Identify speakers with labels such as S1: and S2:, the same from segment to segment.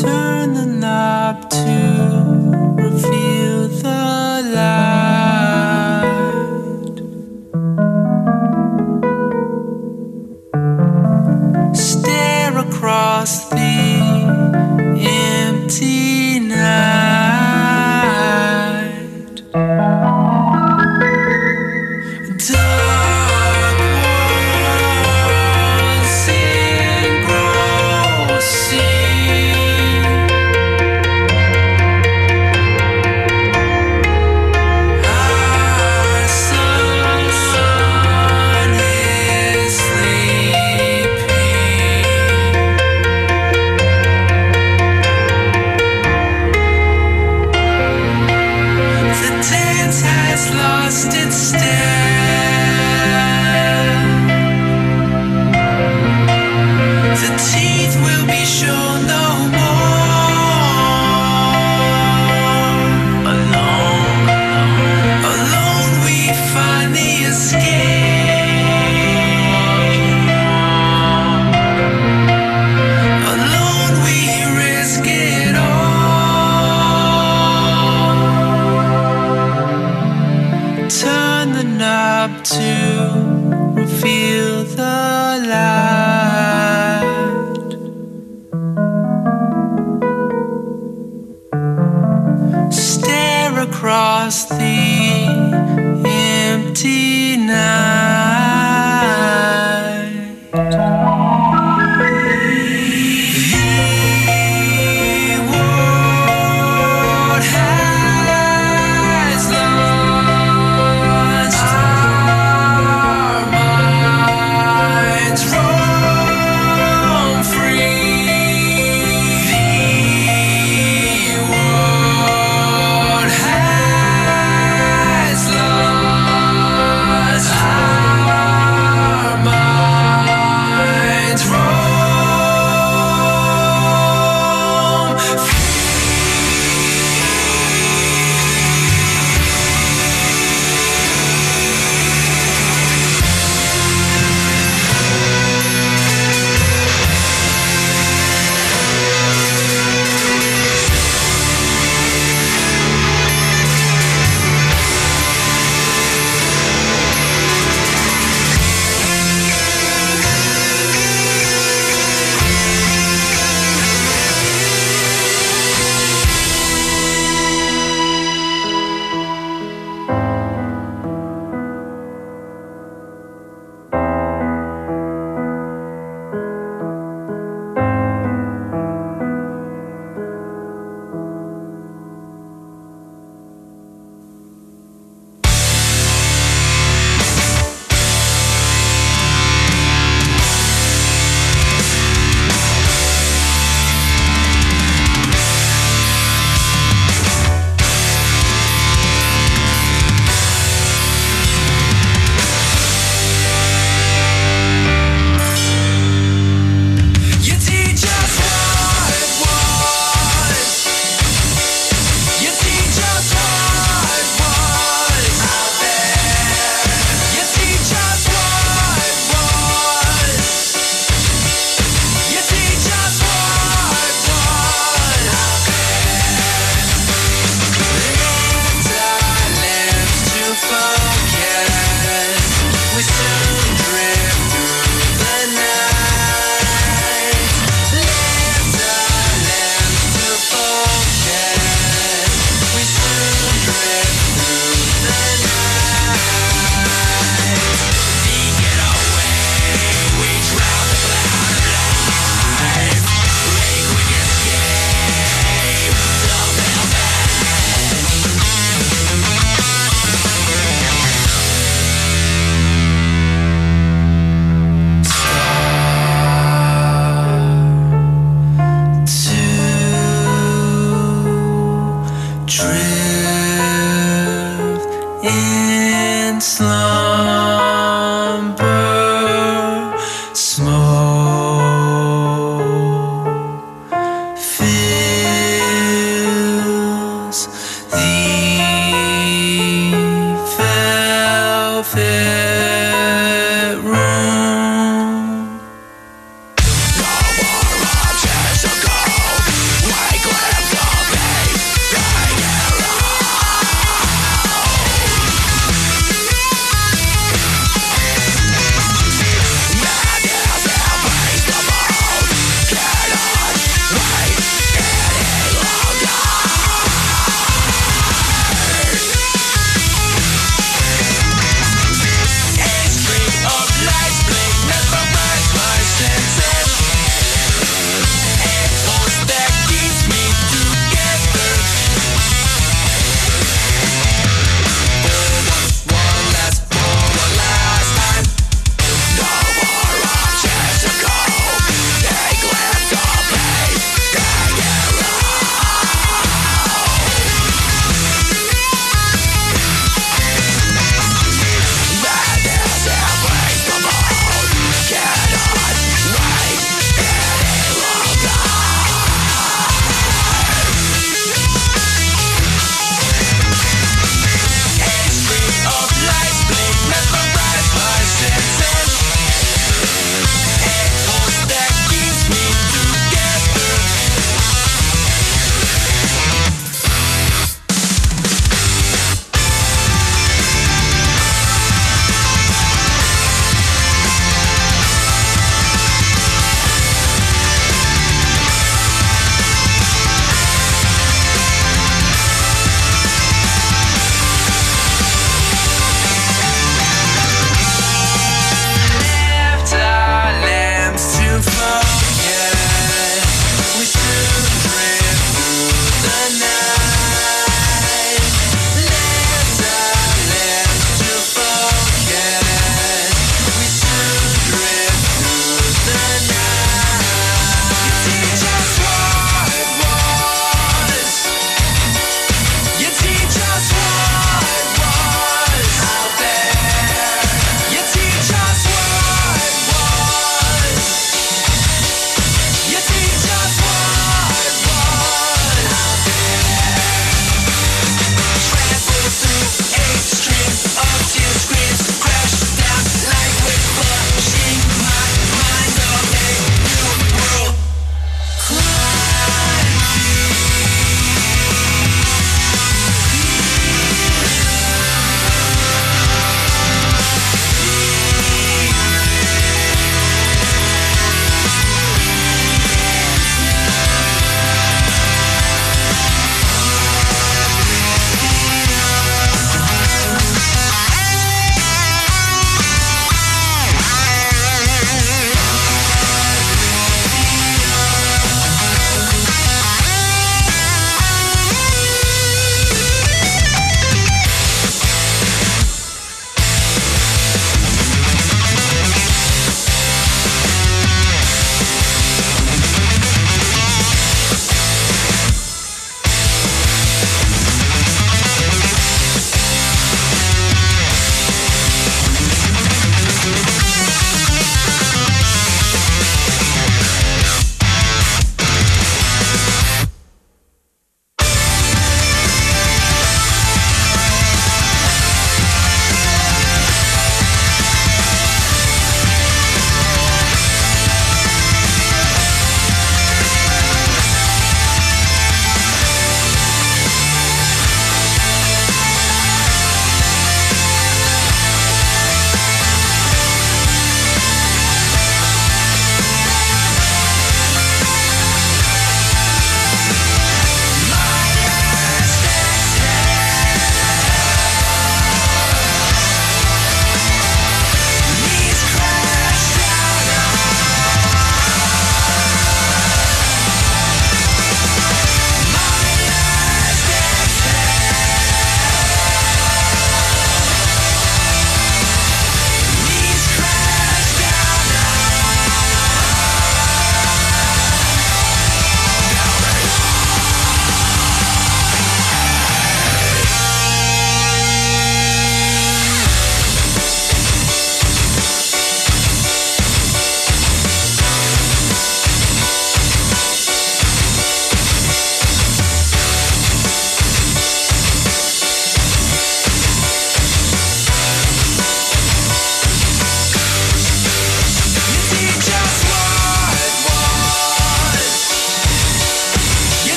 S1: turn the night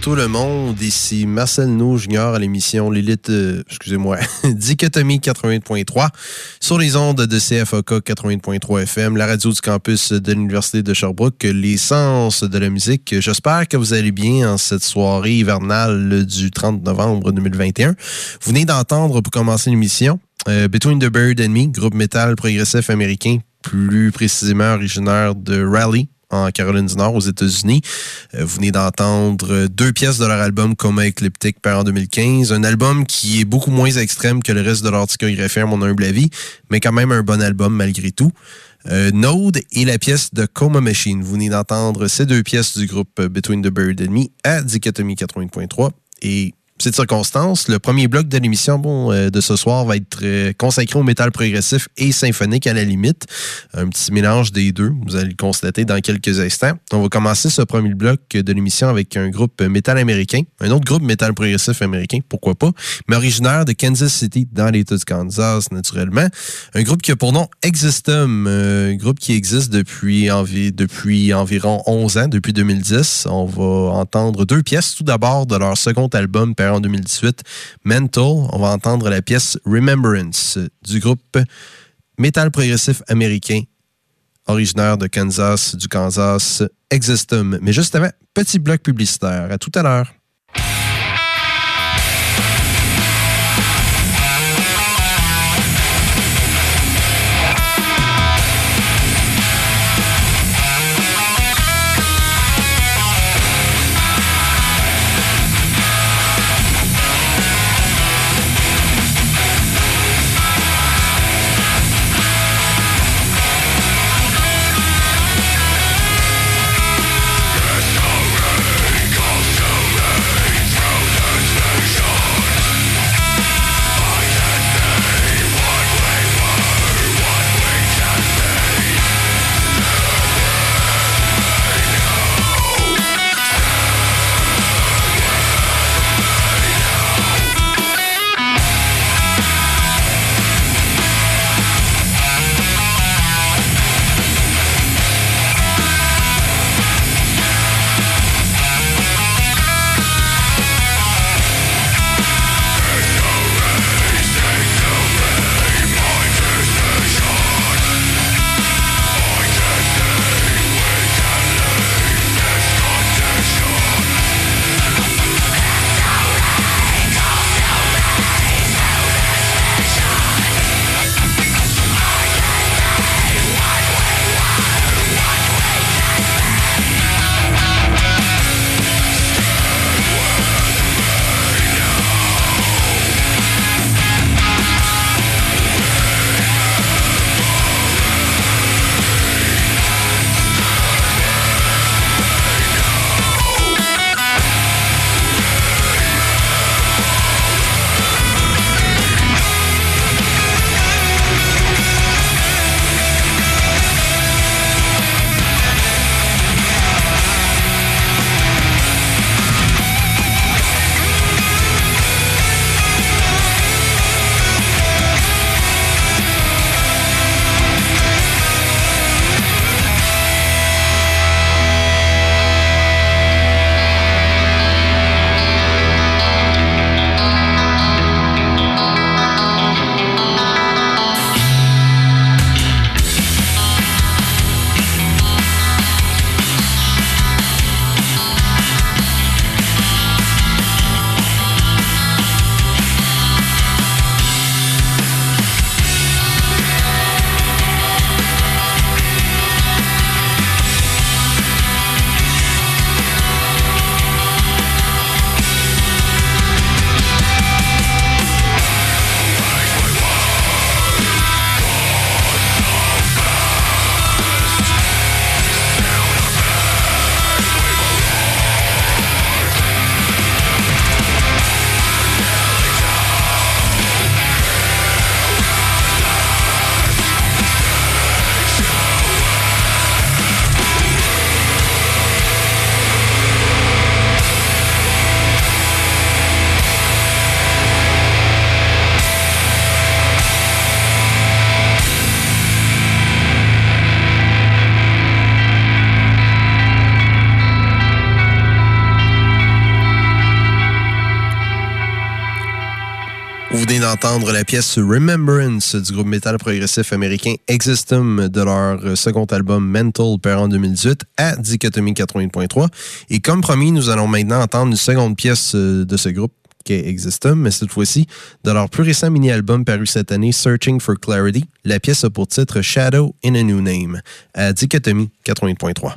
S2: tout le monde. Ici Marcel Nou Junior à l'émission Lilith, euh, excusez-moi, Dichotomie 80.3 sur les ondes de CFOK 80.3 FM, la radio du campus de l'Université de Sherbrooke, l'essence de la musique. J'espère que vous allez bien en cette soirée hivernale du 30 novembre 2021. Vous venez d'entendre pour commencer l'émission euh, Between the Bird and Me, groupe métal progressif américain, plus précisément originaire de Raleigh, en Caroline du Nord, aux États-Unis. Euh, vous venez d'entendre deux pièces de leur album Coma Ecliptic par en 2015. Un album qui est beaucoup moins extrême que le reste de leur discographie, à mon humble avis, mais quand même un bon album malgré tout. Euh, Node et la pièce de Coma Machine. Vous venez d'entendre ces deux pièces du groupe Between the Bird and Me à Dichotomie 80.3. Et cette circonstance, le premier bloc de l'émission euh, de ce soir va être euh, consacré au métal progressif et symphonique à la limite. Un petit mélange des deux, vous allez le constater dans quelques instants. On va commencer ce premier bloc de l'émission avec un groupe métal américain, un autre groupe métal progressif américain, pourquoi pas, mais originaire de Kansas City, dans l'État du Kansas, naturellement. Un groupe qui a pour nom Existum, un groupe qui existe depuis, envi depuis environ 11 ans, depuis 2010. On va entendre deux pièces, tout d'abord de leur second album, en 2018, Mental. On va entendre la pièce Remembrance du groupe métal progressif américain originaire de Kansas, du Kansas, Existum. Mais juste avant, petit bloc publicitaire. À tout à l'heure. Pièce Remembrance du groupe métal progressif américain Existum de leur second album Mental, paru en 2018 à Dichotomie 80.3. Et comme promis, nous allons maintenant entendre une seconde pièce euh, de ce groupe qui est Existum, mais cette fois-ci de leur plus récent mini-album paru cette année, Searching for Clarity. La pièce a pour titre Shadow in a New Name à Dichotomie 80.3.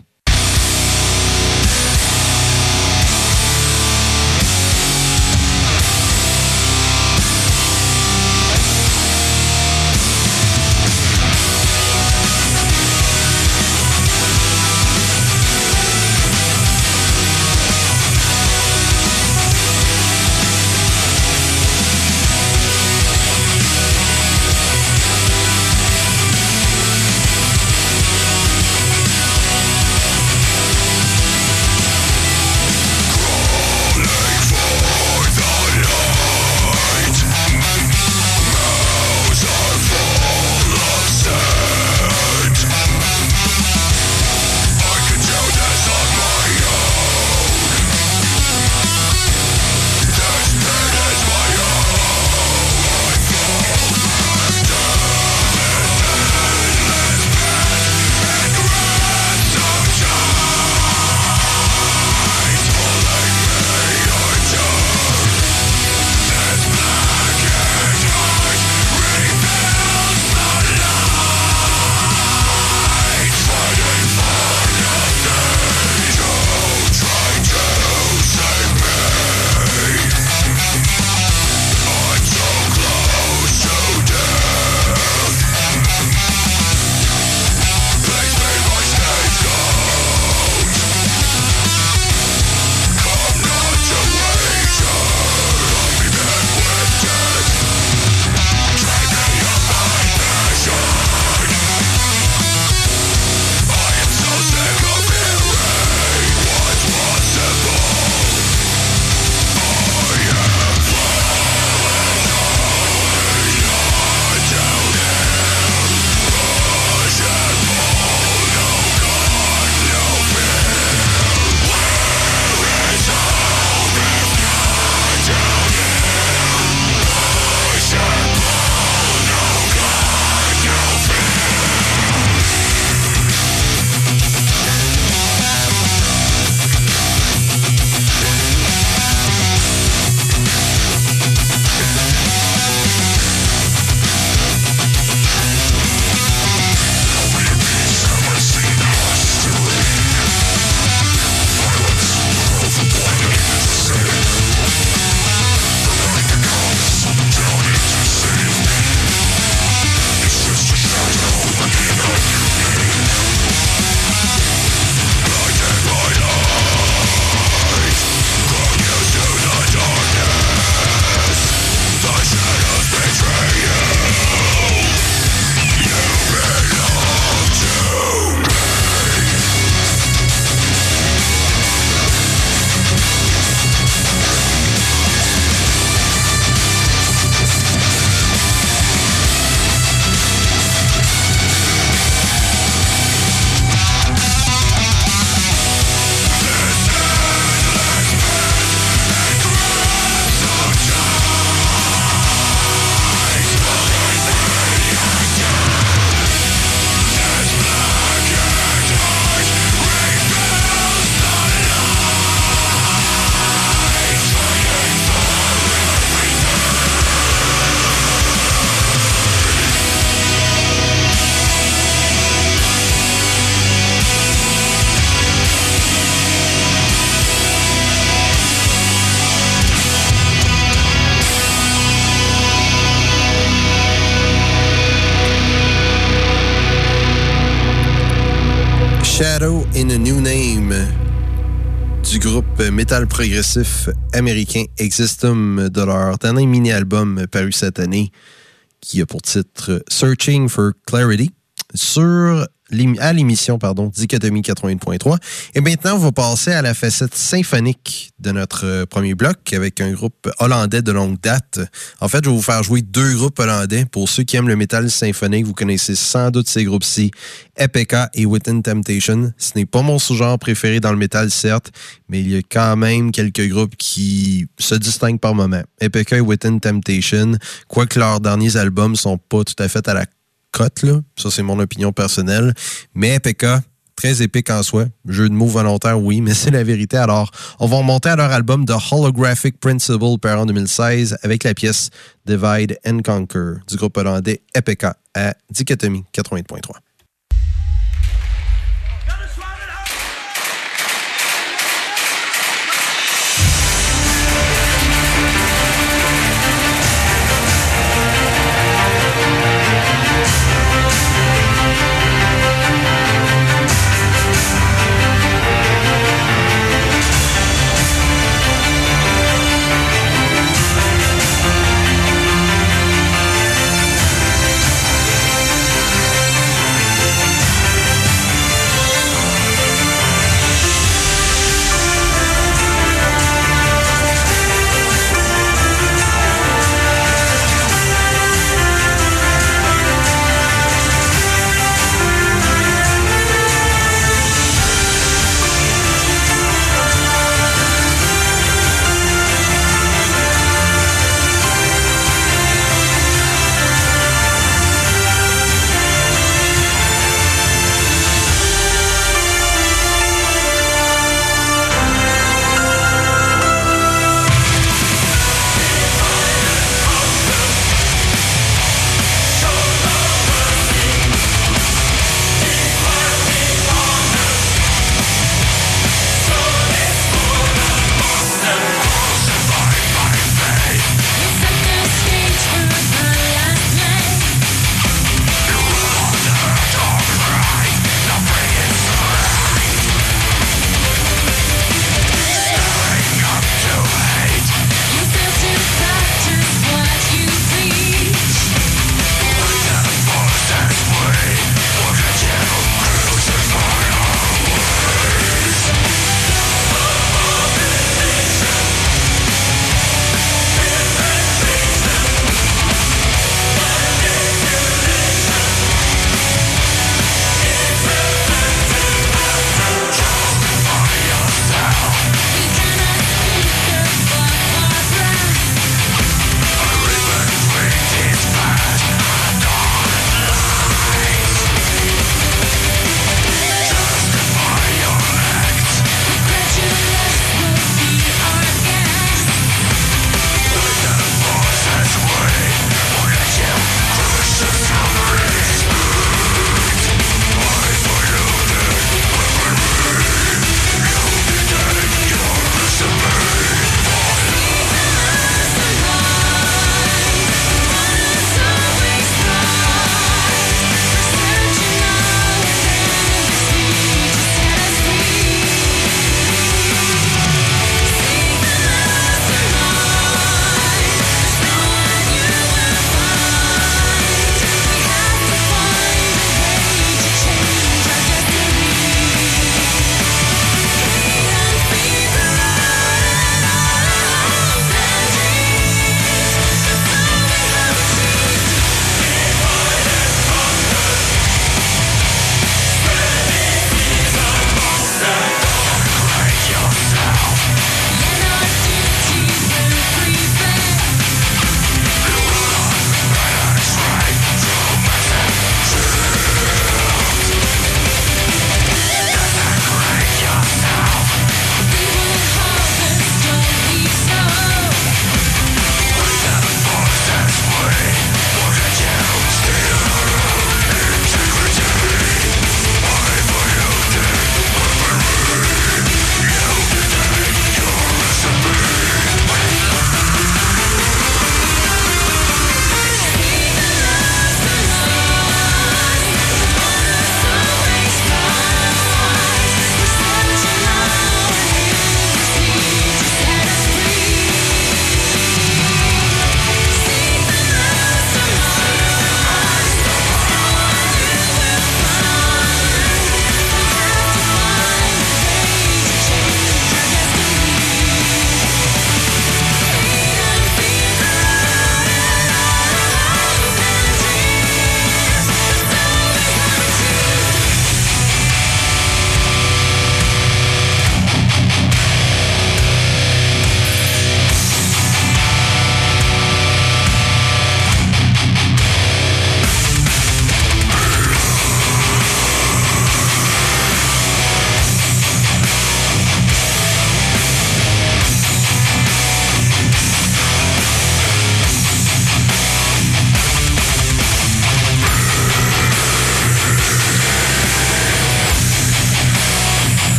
S2: New Name du groupe métal progressif américain Existum de leur dernier mini-album paru cette année qui a pour titre Searching for Clarity. Sur à l'émission pardon, Dichotomie 80.3. Et maintenant, on va passer à la facette symphonique de notre euh, premier bloc avec un groupe hollandais de longue date. En fait, je vais vous faire jouer deux groupes hollandais. Pour ceux qui aiment le métal symphonique, vous connaissez sans doute ces groupes-ci, Epeka et Within Temptation. Ce n'est pas mon sous-genre préféré dans le métal, certes, mais il y a quand même quelques groupes qui se distinguent par moment. Epeka et Within Temptation, quoique leurs derniers albums sont pas tout à fait à la cote, là. Ça, c'est mon opinion personnelle. Mais Epeka, très épique en soi. Jeu de mots volontaire, oui, mais c'est la vérité. Alors, on va remonter à leur album The Holographic Principle, paru en 2016, avec la pièce Divide and Conquer du groupe hollandais Epeka à Dichotomie 80.3.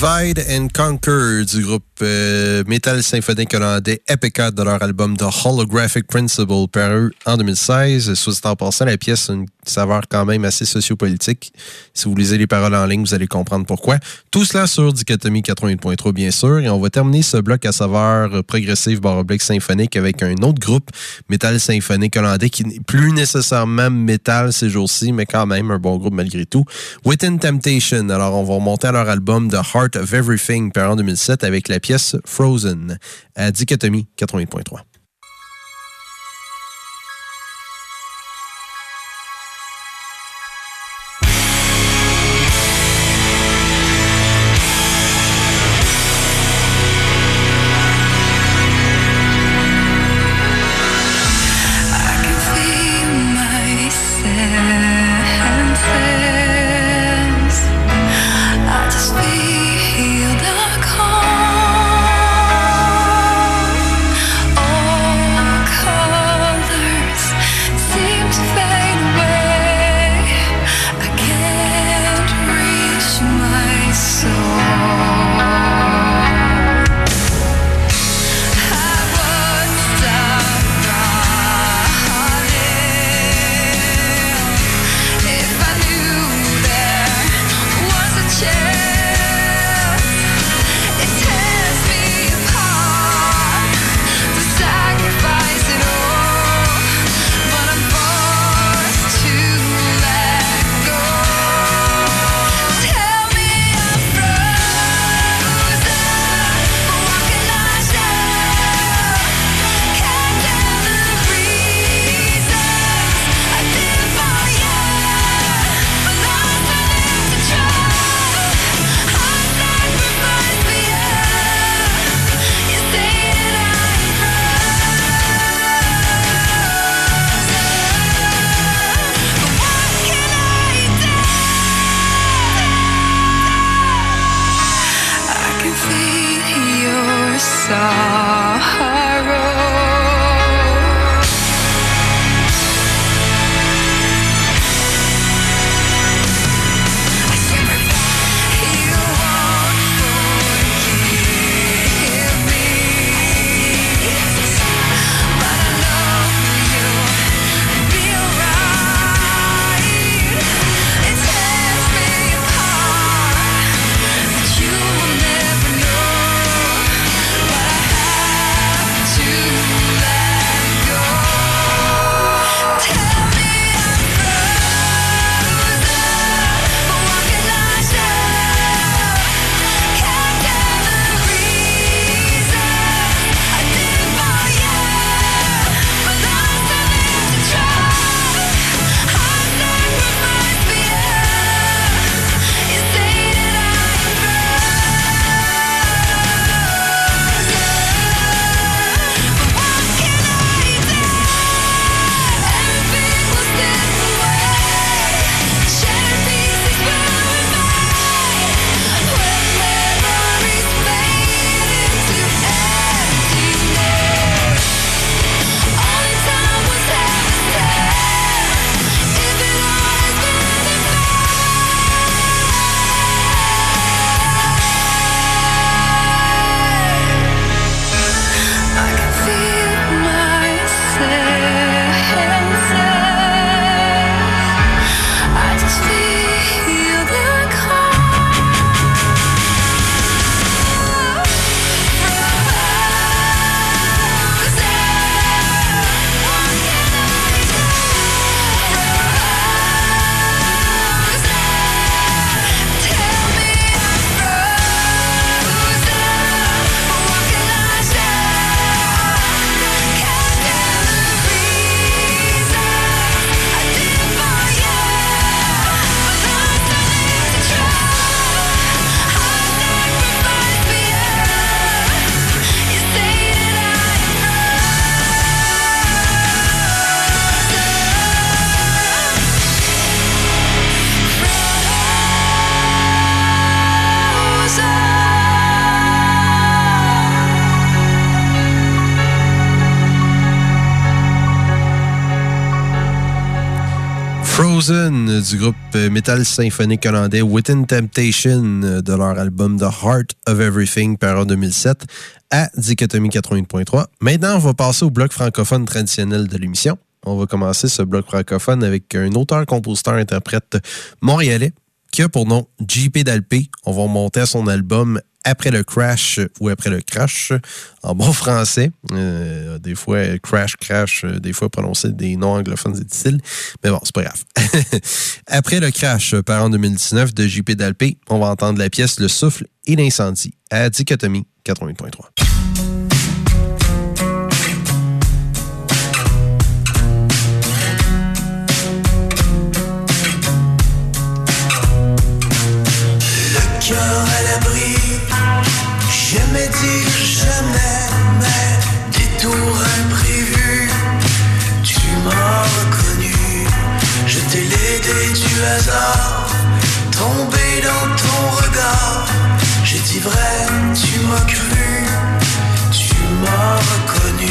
S3: Divide
S4: and Conquer du groupe euh, Metal symphonique hollandais Epica de leur album The Holographic Principle paru en 2016. Soit en passant, la pièce a une saveur quand même assez sociopolitique. Si vous lisez les paroles en ligne, vous allez comprendre pourquoi. Tout cela sur Dichotomie 88.3 bien sûr. Et on va terminer ce bloc à saveur progressive baroblique symphonique avec un autre groupe Metal symphonique hollandais qui n'est plus nécessairement métal ces jours-ci, mais quand même un bon groupe malgré tout. Within Temptation. Alors on va remonter à leur album The Heart of Everything, par en 2007, avec la pièce Frozen à Dichotomie 88.3.
S2: Du groupe metal symphonique hollandais Within Temptation de leur album The Heart of Everything par en 2007 à Dichotomie 80.3. Maintenant, on va passer au bloc francophone traditionnel de l'émission. On va commencer ce bloc francophone avec un auteur, compositeur, interprète montréalais pour nom JP Dalpé. On va monter à son album après le crash ou après le crash en bon français. Euh, des fois, crash, crash, euh, des fois prononcer des noms anglophones, c'est difficile. Mais bon, c'est pas grave. après le crash par en 2019 de JP Dalpé, on va entendre la pièce Le souffle et l'incendie à Dichotomie 80.3.
S3: à l'abri, jamais dire jamais, mais détour imprévu, tu m'as reconnu, je t'ai l'aidé du hasard, tombé dans ton regard, j'ai dit vrai, tu m'as cru, tu m'as reconnu.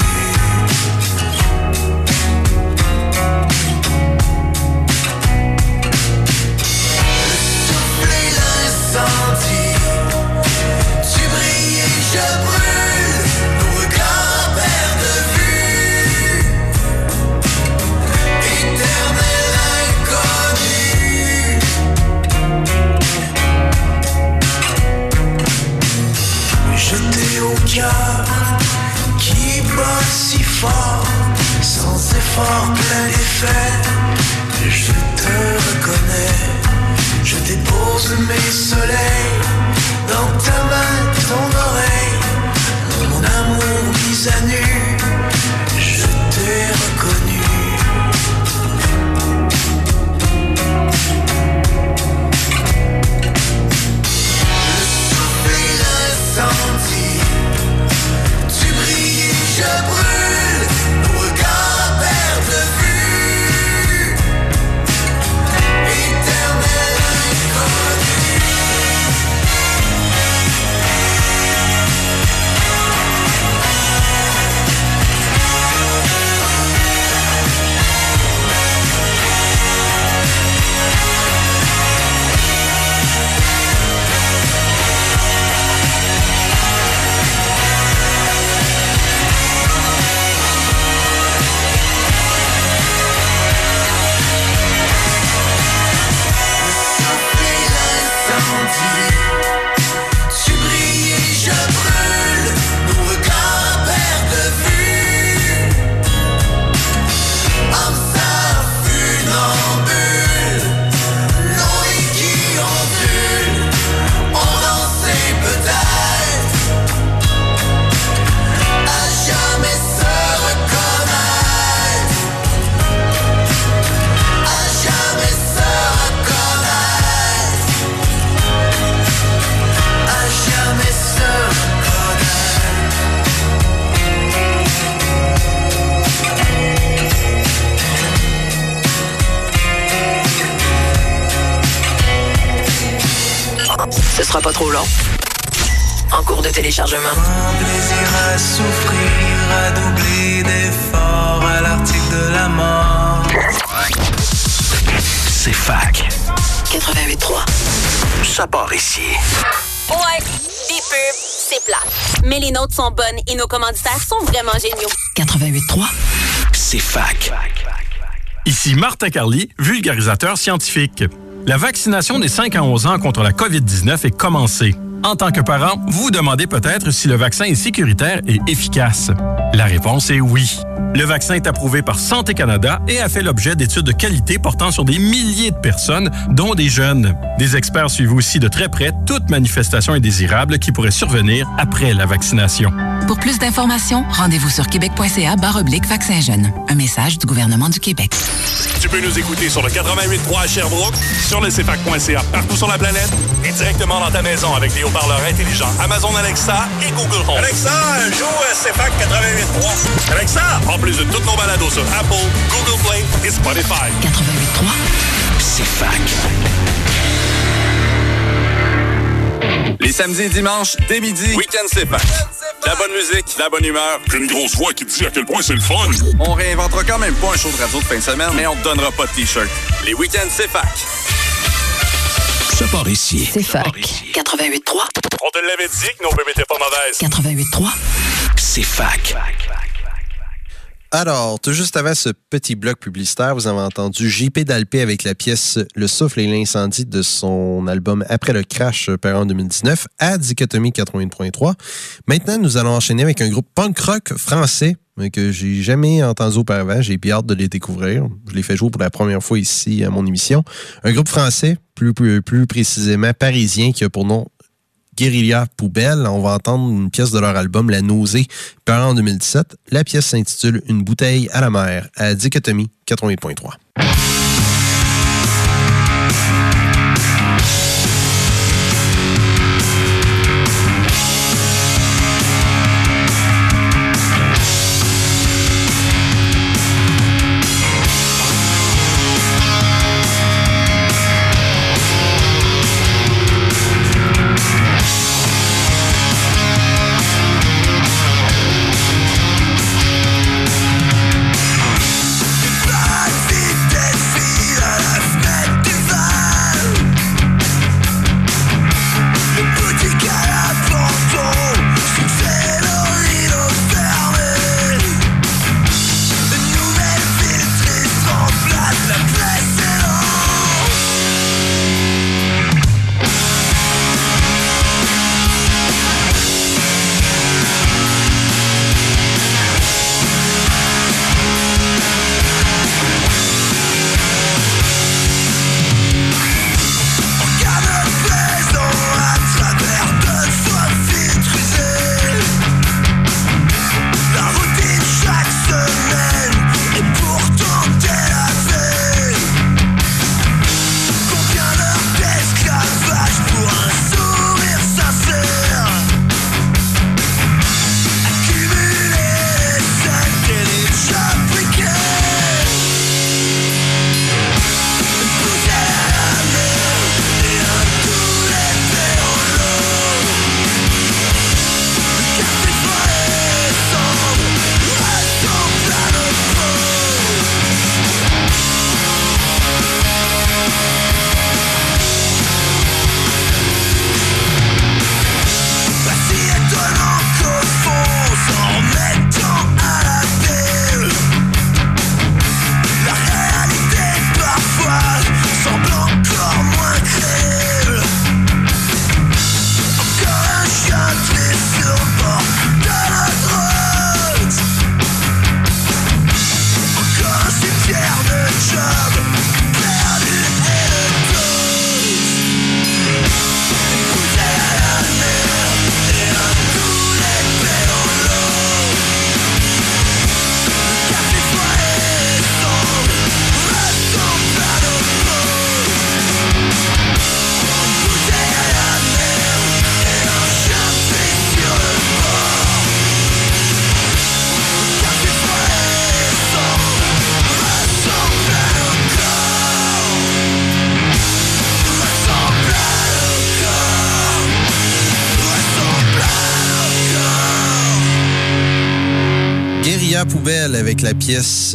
S3: souffle Qui bat si fort, sans effort plein d'effet, je te reconnais. Je dépose mes soleils dans ta main, ton oreille, mon amour mis à nu.
S5: Téléchargement.
S3: Un plaisir à souffrir, à doubler d'efforts à l'article de la mort.
S5: C'est fac. 88.3.
S6: Ça part ici.
S7: Ouais, des pubs, c'est plat. Mais les nôtres sont bonnes et nos commanditaires sont vraiment géniaux.
S5: 88.3.
S6: C'est fac.
S8: Ici Martin Carly, vulgarisateur scientifique. La vaccination des 5 à 11 ans contre la COVID-19 est commencée. En tant que parent, vous vous demandez peut-être si le vaccin est sécuritaire et efficace. La réponse est oui. Le vaccin est approuvé par Santé Canada et a fait l'objet d'études de qualité portant sur des milliers de personnes, dont des jeunes. Des experts suivent aussi de très près toute manifestation indésirable qui pourrait survenir après la vaccination.
S9: Pour plus d'informations, rendez-vous sur québec.ca oblique vaccin jeune. Un message du gouvernement du Québec.
S8: Tu peux nous écouter sur le 88.3 à Sherbrooke, sur le CFAC.ca partout sur la planète et directement dans ta maison avec des haut-parleurs intelligents Amazon Alexa et Google Home. Alexa, joue CFAC 88.3. Alexa, en plus de toutes nos balados sur Apple, Google Play et Spotify.
S9: 88.3.
S6: C'est fac.
S10: Les samedis et dimanches, dès midi, Week-end c'est fac. La bonne musique, la bonne humeur.
S11: Puis une grosse voix qui te dit à quel point c'est le fun.
S10: On réinventera quand même pas un show de radio de fin de semaine, mais on te donnera pas de t-shirt. Les week-ends c'est fac.
S6: Ça part ici.
S5: C'est fac. 88.3.
S11: On te l'avait dit que nos bébés étaient pas mauvaises.
S9: 88.3.
S6: C'est fac.
S2: Alors, tout juste avant ce petit bloc publicitaire, vous avez entendu JP Dalpé avec la pièce Le souffle et l'incendie de son album Après le crash, paru en 2019, à Dichotomie 80.3. Maintenant, nous allons enchaîner avec un groupe punk rock français mais que j'ai jamais entendu auparavant. J'ai hâte de les découvrir. Je les fais jouer pour la première fois ici à mon émission. Un groupe français, plus, plus, précisément parisien, qui a pour nom Guérilla Poubelle. On va entendre une pièce de leur album La Nausée, paru en 2017. La pièce s'intitule Une bouteille à la mer, à Dichotomie 88.3.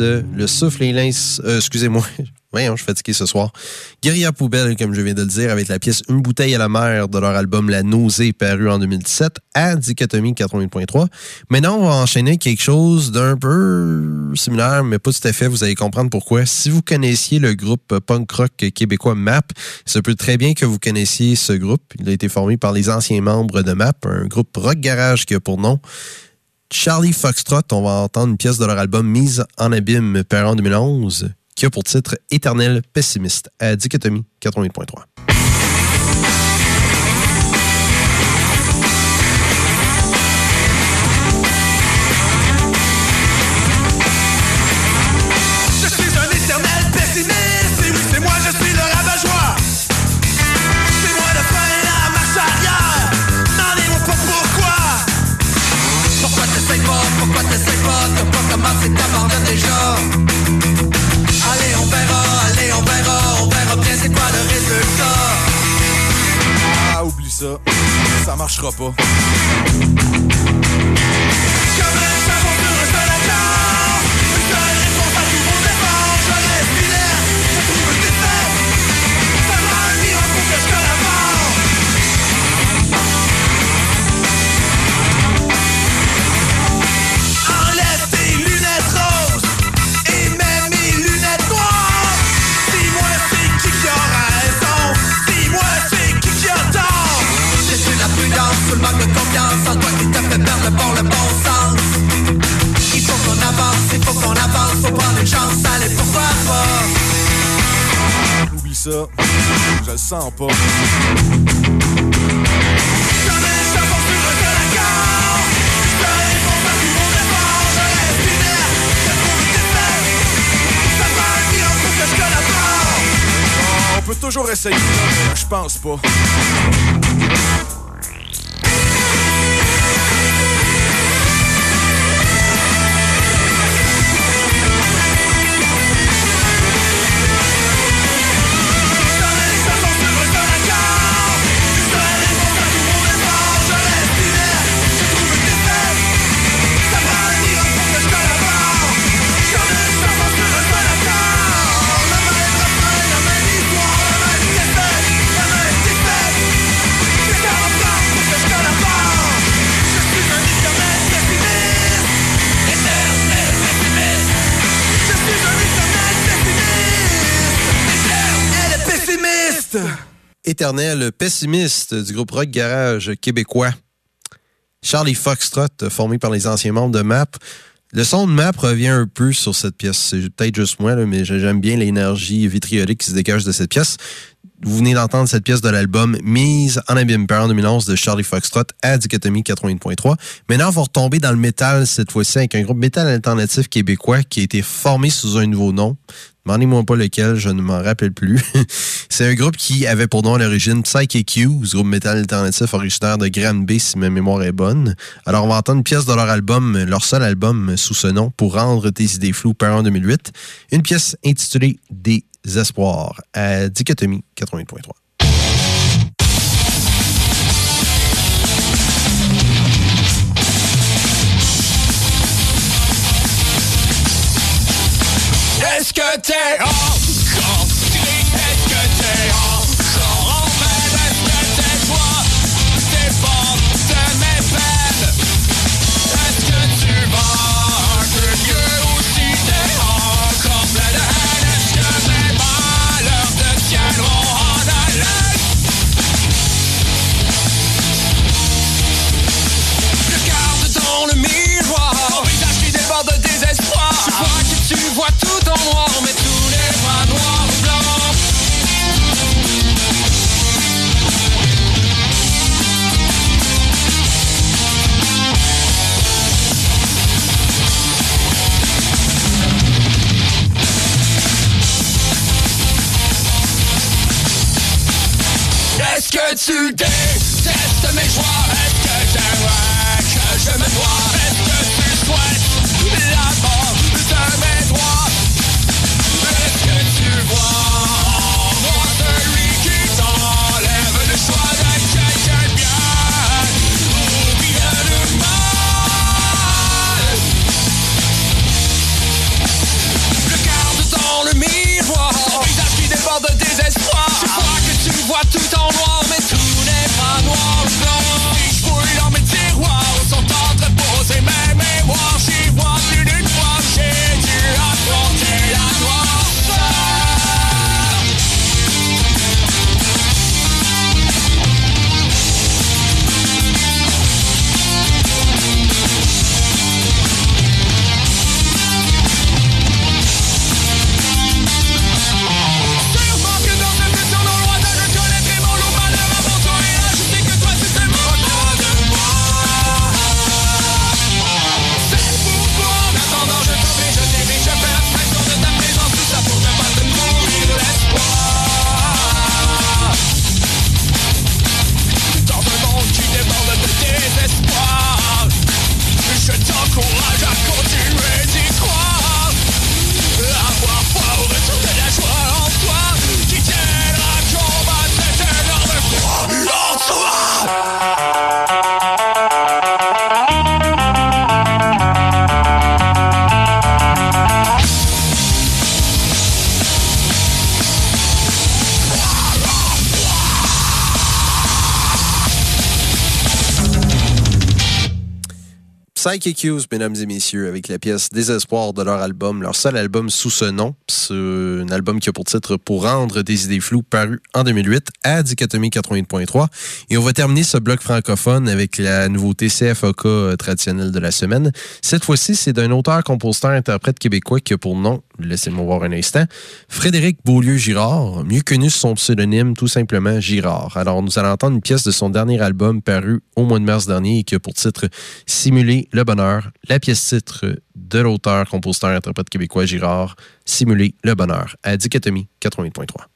S2: euh, Le souffle et l'ince... euh, Excusez-moi. Voyons, je suis fatigué ce soir. Guérilla Poubelle, comme je viens de le dire, avec la pièce Une bouteille à la mer de leur album La Nausée, paru en 2017, à Dichotomie 88.3. Maintenant, on va enchaîner quelque chose d'un peu similaire, mais pas tout à fait. Vous allez comprendre pourquoi. Si vous connaissiez le groupe punk rock québécois MAP, ça peut très bien que vous connaissiez ce groupe. Il a été formé par les anciens membres de MAP, un groupe rock garage qui a pour nom Charlie Foxtrot, on va entendre une pièce de leur album Mise en abîme, paru en 2011, qui a pour titre Éternel pessimiste, à Dichotomie 88.3.
S12: marchera pas.
S13: Je collabore
S12: On peut toujours essayer, je pense pas.
S13: Éternel pessimiste
S2: du groupe rock garage québécois. Charlie Foxtrot, formé par les anciens membres de MAP. Le son de MAP revient un peu sur cette pièce. C'est peut-être juste moi, mais j'aime bien l'énergie vitriolique qui se dégage de cette pièce. Vous venez d'entendre cette pièce de l'album Mise en abîme en 2011 de Charlie Foxtrot à Dichotomie 80.3. Maintenant, on va retomber dans le métal cette fois-ci avec un groupe métal alternatif québécois qui a été formé sous un nouveau nom. Demandez-moi pas lequel, je ne m'en rappelle plus. C'est un groupe qui avait pour nom à l'origine Q, ce groupe métal alternatif originaire de Granby, si ma mémoire est bonne. Alors, on va entendre une pièce de leur album, leur seul album sous ce nom, pour rendre tes idées floues, par en 2008. Une pièce intitulée Des espoirs à Dichotomie 80.3.
S13: Est-ce que t'es
S2: Why? Youth, mesdames et messieurs, avec la pièce Désespoir de leur album, leur seul album sous ce nom. Album qui a pour titre Pour rendre des idées floues, paru en 2008 à Dichotomie 88.3. Et on va terminer ce bloc francophone avec la nouveauté CFOK euh, traditionnelle de la semaine. Cette fois-ci, c'est d'un auteur, compositeur, interprète québécois qui a pour nom, laissez-moi voir un instant, Frédéric Beaulieu-Girard, mieux connu sous son pseudonyme tout simplement Girard. Alors, nous allons entendre une pièce de son dernier album paru au mois de mars dernier et qui a pour titre Simuler le bonheur, la pièce titre de l'auteur, compositeur, interprète québécois Girard, Simuler le bonheur, à Dichotomie 88.3.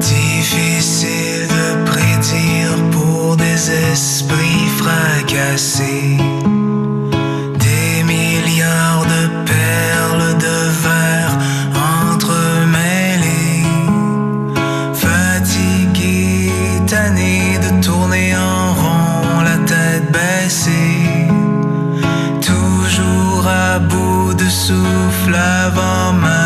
S1: Difficile de prédire pour des esprits fracassés. Souffle avant même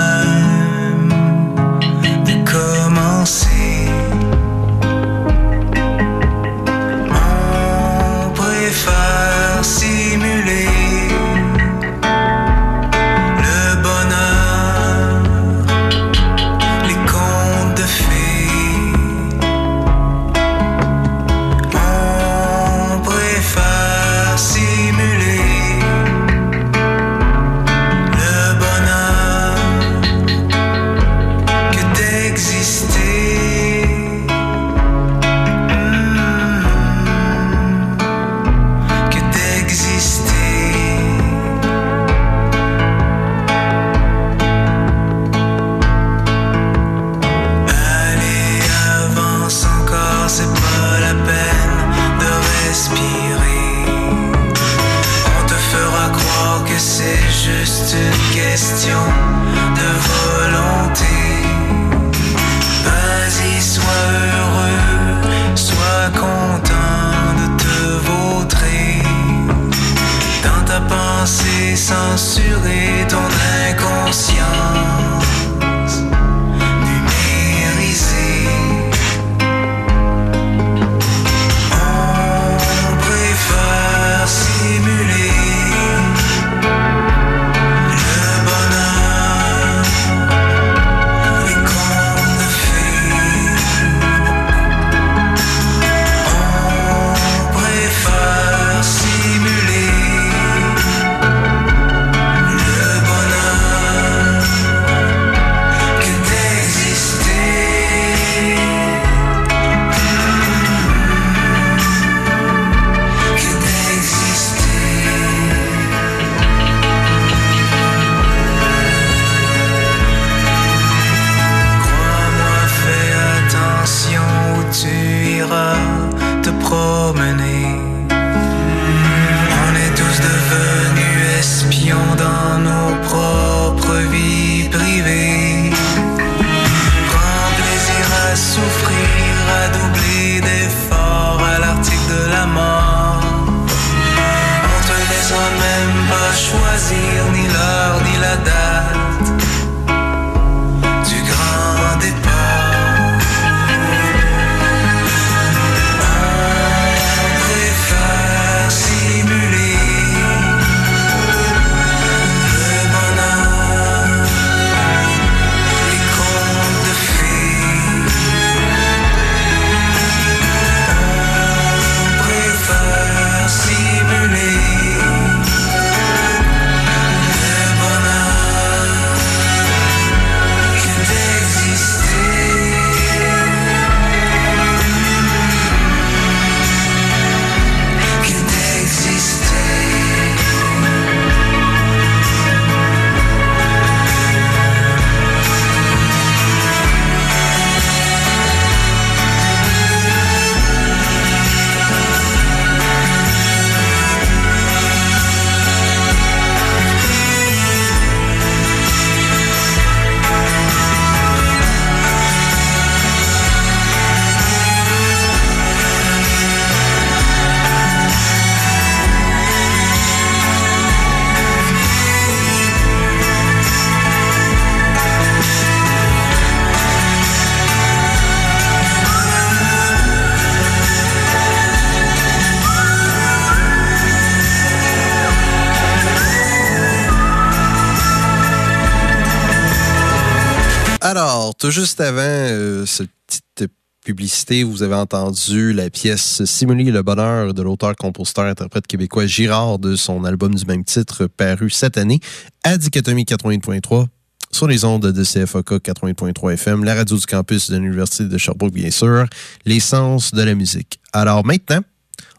S2: juste avant euh, cette petite publicité, vous avez entendu la pièce Simuler le bonheur de l'auteur-compositeur-interprète québécois Girard de son album du même titre paru cette année à Dichotomie 80.3 sur les ondes de CFOK 80.3 FM, la radio du campus de l'Université de Sherbrooke, bien sûr, l'essence de la musique. Alors maintenant,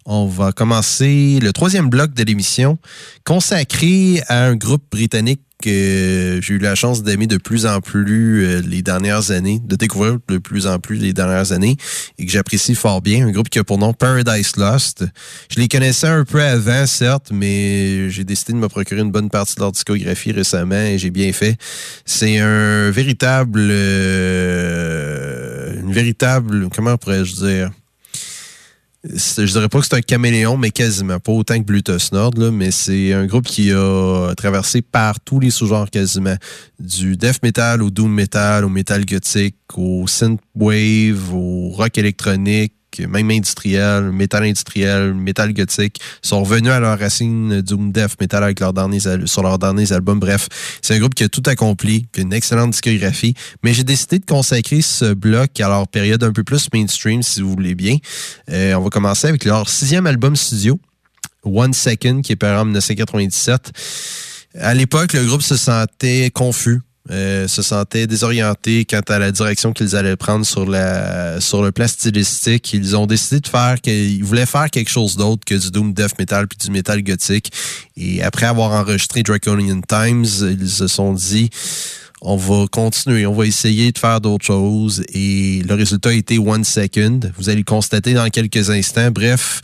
S2: on va commencer le troisième bloc de l'émission consacré à un groupe britannique que j'ai eu la chance d'aimer de plus en plus euh, les dernières années, de découvrir de plus en plus les dernières années et que j'apprécie fort bien. Un groupe qui a pour nom Paradise Lost. Je les connaissais un peu avant, certes, mais j'ai décidé de me procurer une bonne partie de leur discographie récemment et j'ai bien fait. C'est un véritable... Euh, une véritable... Comment pourrais-je dire? Je dirais pas que c'est un caméléon, mais quasiment pas autant que Bluetooth Nord, mais c'est un groupe qui a traversé par tous les sous-genres quasiment. Du death metal au doom metal, au metal gothique, au synthwave, au rock électronique, même industriel, métal industriel, métal gothique, sont revenus à leur racine Doom Death Metal avec leur derniers, sur leurs derniers albums. Bref, c'est un groupe qui a tout accompli, qui a une excellente discographie. Mais j'ai décidé de consacrer ce bloc à leur période un peu plus mainstream, si vous voulez bien. Euh, on va commencer avec leur sixième album studio, One Second, qui est paru en 1997. À l'époque, le groupe se sentait confus euh, se sentaient désorientés quant à la direction qu'ils allaient prendre sur la sur le plan stylistique. Ils ont décidé de faire qu'ils voulaient faire quelque chose d'autre que du doom death metal puis du metal gothique. Et après avoir enregistré Draconian Times, ils se sont dit on va continuer, on va essayer de faire d'autres choses. Et le résultat a été One Second. Vous allez le constater dans quelques instants. Bref,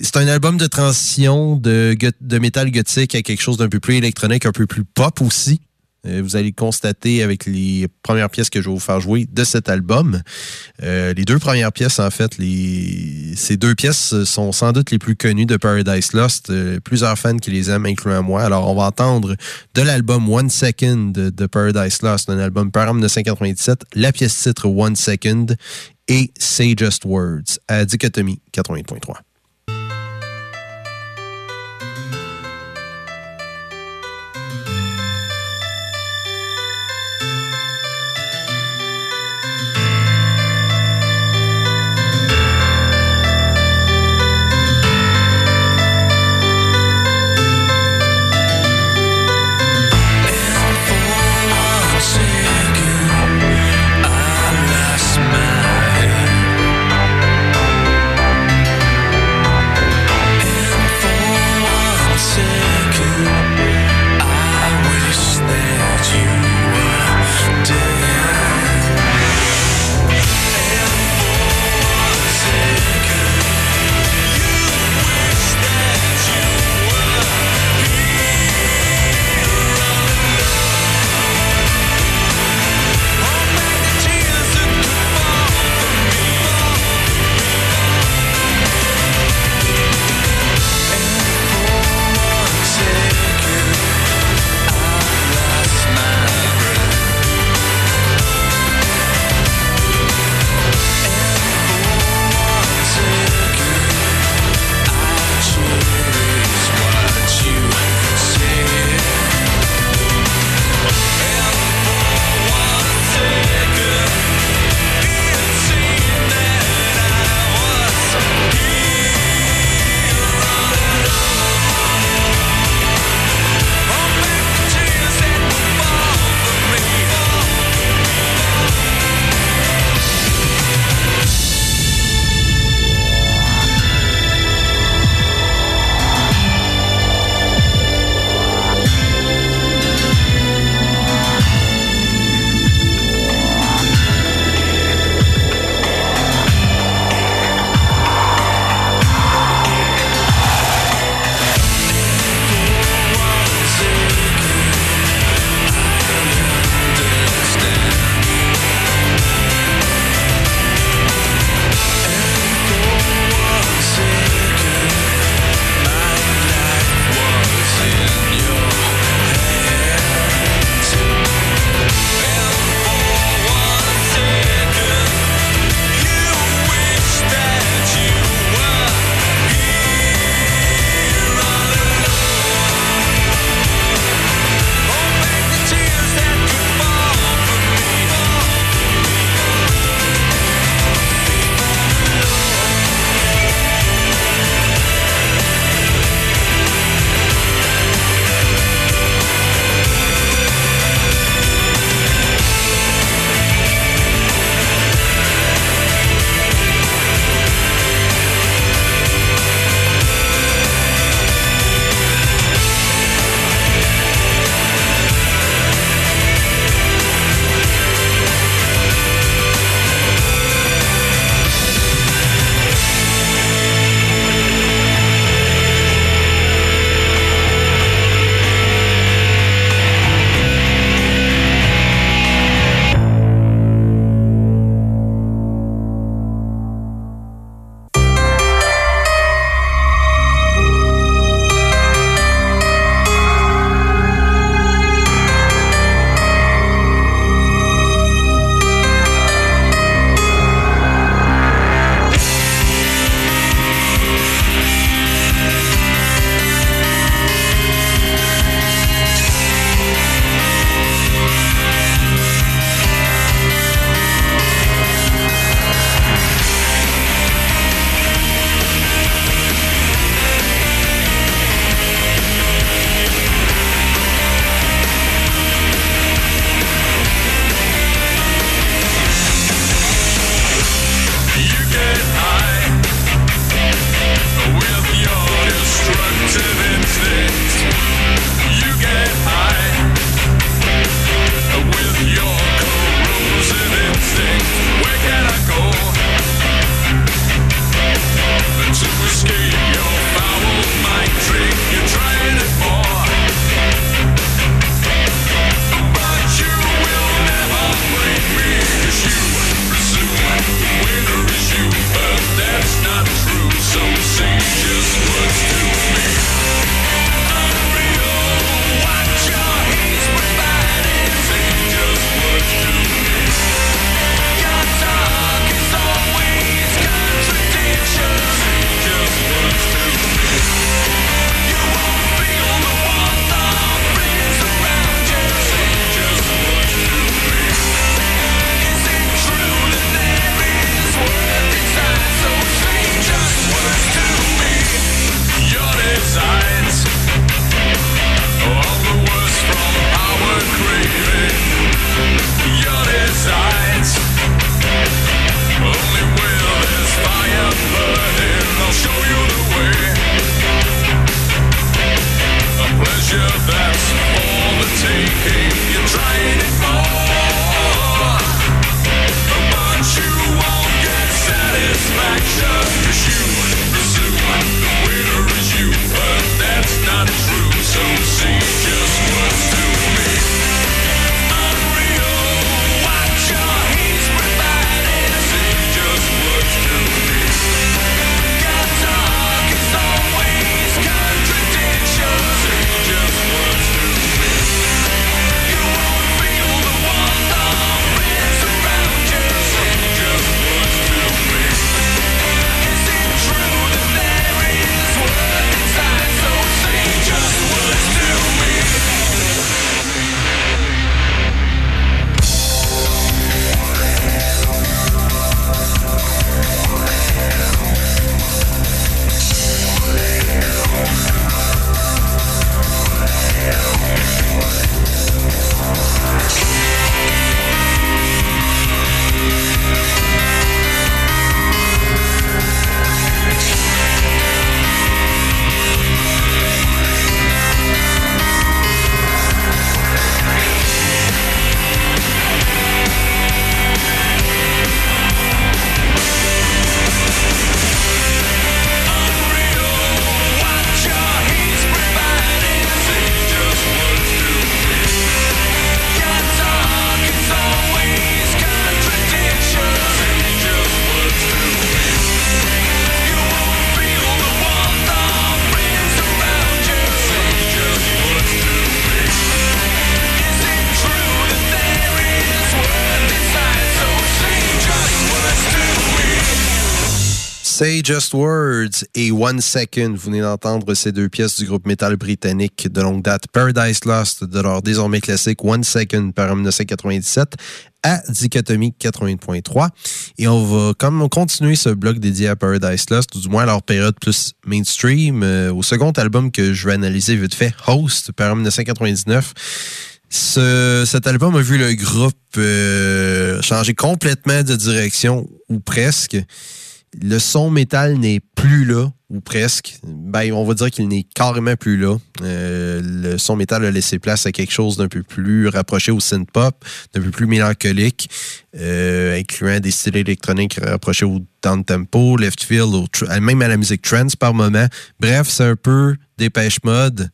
S2: c'est un album de transition de, de métal gothique à quelque chose d'un peu plus électronique, un peu plus pop aussi. Euh, vous allez constater avec les premières pièces que je vais vous faire jouer de cet album. Euh, les deux premières pièces, en fait, les... ces deux pièces sont sans doute les plus connues de Paradise Lost. Euh, plusieurs fans qui les aiment, incluant moi. Alors, on va entendre de l'album One Second de Paradise Lost, un album par 1997, la pièce titre One Second et Say Just Words à Dichotomie 80.3.
S13: Say Just Words et One Second. Vous venez d'entendre ces deux pièces du groupe métal britannique de longue date Paradise Lost de leur désormais classique One Second par 1997 à Dichotomie 80.3. Et on va comme continuer ce bloc dédié à Paradise Lost, ou du moins à leur période plus mainstream, euh, au second album que je vais analyser vite fait, Host par 1999. Ce, cet album a vu le groupe euh, changer complètement de direction, ou presque le son métal n'est plus là, ou presque. Ben, on va dire qu'il n'est carrément plus là. Euh, le son métal a laissé place à quelque chose d'un peu plus rapproché au synth pop, d'un peu plus mélancolique, euh, incluant des styles électroniques rapprochés au down tempo, left field, même à la musique trance par moment. Bref, c'est un peu dépêche mode,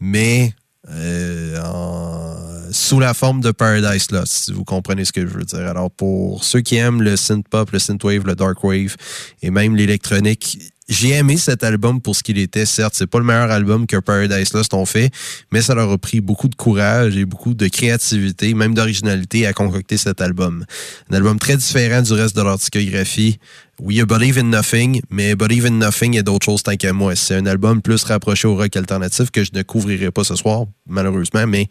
S13: mais euh, sous la forme de Paradise Lost, si vous comprenez ce que je veux dire. Alors, pour ceux qui aiment le synth pop, le synth wave, le dark wave et même l'électronique, j'ai aimé cet album pour ce qu'il était. Certes, c'est pas le meilleur album que Paradise Lost ont fait, mais ça leur a pris beaucoup de courage et beaucoup de créativité, même d'originalité à concocter cet album. Un album très différent du reste de leur discographie. Oui, il y a Believe in Nothing, mais Believe in Nothing, il y a d'autres choses tant qu'à moi. C'est un album plus rapproché au rock alternatif que je ne couvrirai pas ce soir, malheureusement, mais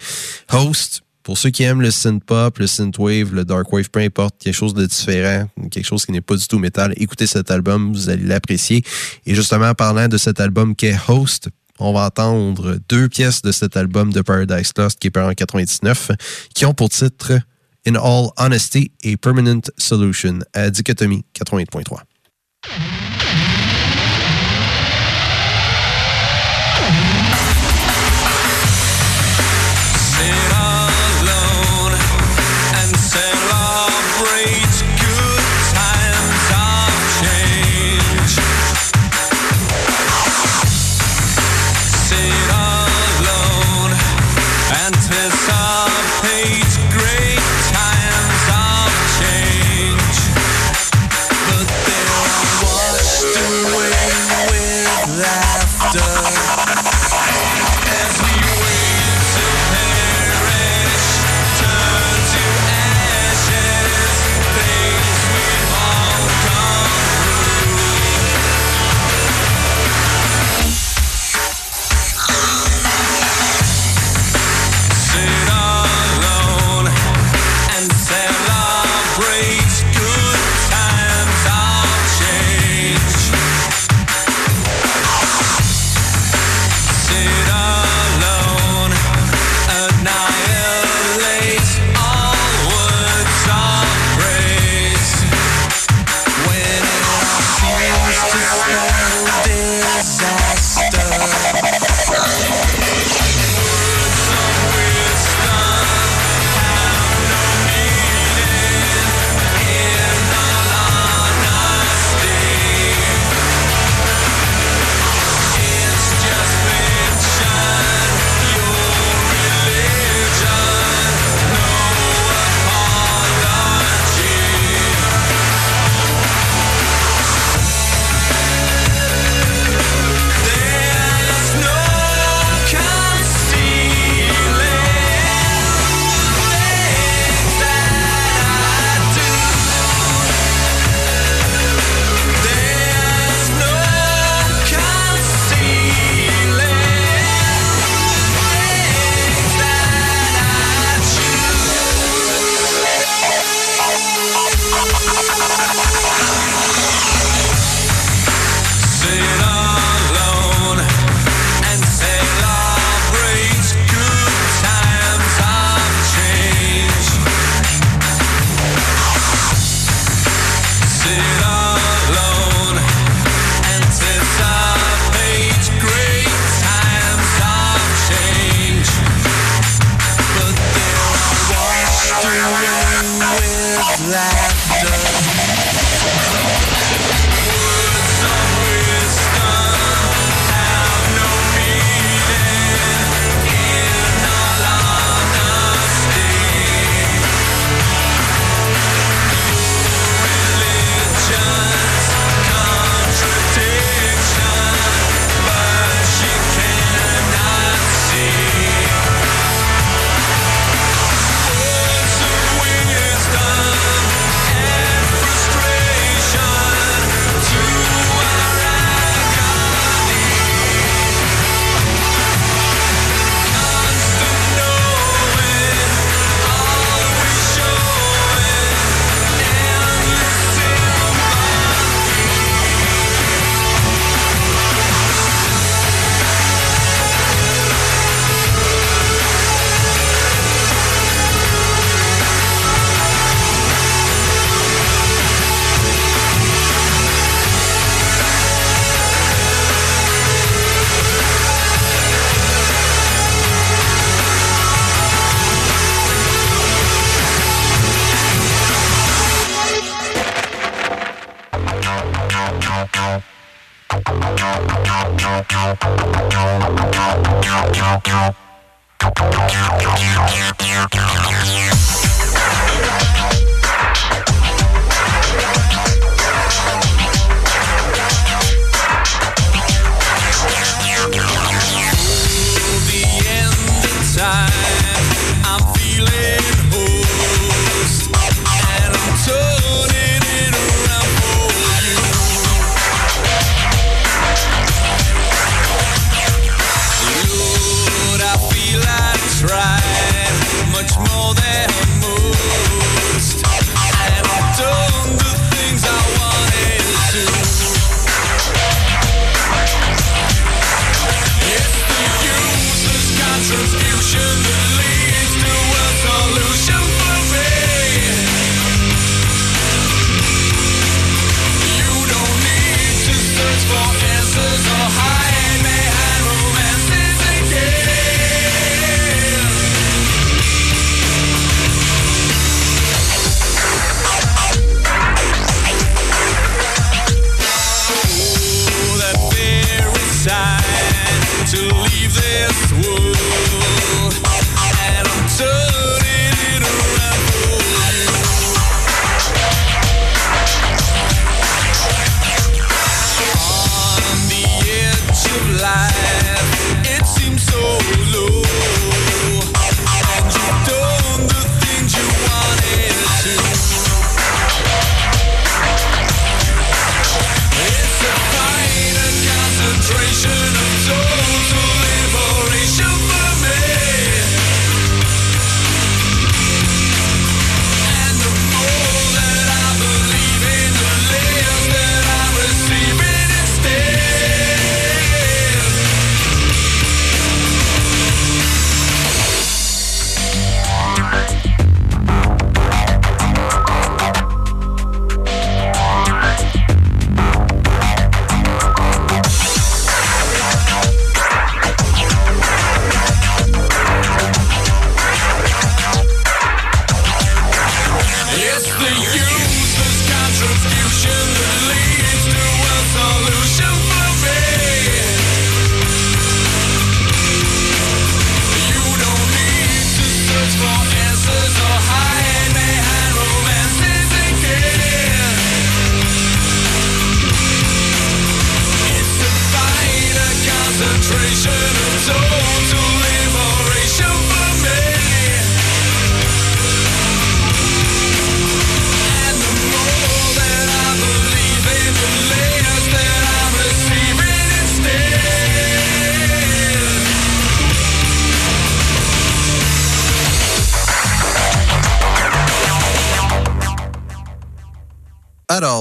S13: Host, pour ceux qui aiment le synth pop, le synth wave, le dark wave, peu importe, quelque chose de différent, quelque chose qui n'est pas du tout métal, écoutez cet album, vous allez l'apprécier. Et justement, en parlant de cet album qui est Host, on va entendre deux pièces de cet album de Paradise Lost qui est paru en 99, qui ont pour titre In All Honesty et Permanent Solution à Dichotomie 88.3.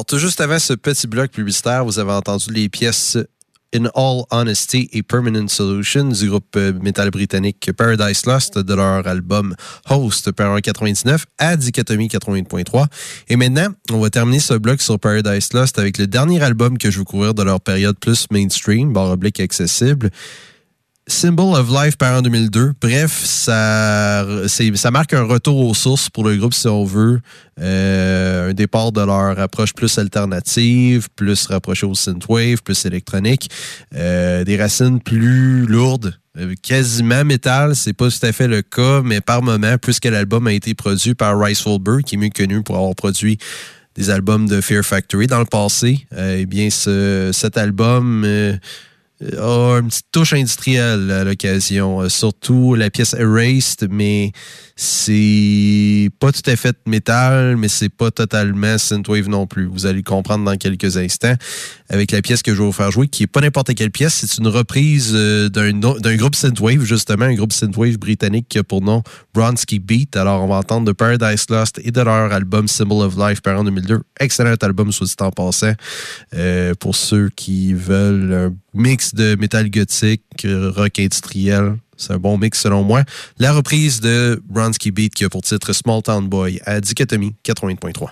S2: Tout juste avant ce petit bloc publicitaire, vous avez entendu les pièces In All Honesty et Permanent Solution du groupe euh, métal britannique Paradise Lost de leur album Host par 99 à Dichotomie 80.3. Et maintenant, on va terminer ce bloc sur Paradise Lost avec le dernier album que je veux couvrir de leur période plus mainstream, barre oblique accessible. Symbol of Life par en 2002. Bref, ça, marque un retour aux sources pour le groupe, si on veut. Euh, un départ de leur approche plus alternative, plus rapprochée au synthwave, plus électronique. Euh, des racines plus lourdes, euh, quasiment métal. C'est pas tout à fait le cas, mais par moment, puisque l'album a été produit par Rice Wolber, qui est mieux connu pour avoir produit des albums de Fear Factory dans le passé, eh bien, ce- cet album a une petite touche industrielle à l'occasion. Euh, surtout la pièce Erased, mais c'est pas tout à fait métal, mais c'est pas totalement synthwave non plus. Vous allez le comprendre dans quelques instants avec la pièce que je vais vous faire jouer, qui est pas n'importe quelle pièce. C'est une reprise euh, d'un groupe synthwave, justement, un groupe synthwave britannique qui a pour nom Bronski Beat. Alors, on va entendre de Paradise Lost et de leur album Symbol of Life par en 2002. Excellent album, soit dit en passant. Euh, pour ceux qui veulent un mix de métal gothique, rock industriel. C'est un bon mix selon moi. La reprise de Bronski Beat qui a pour titre Small Town Boy à Dichotomie 80.3.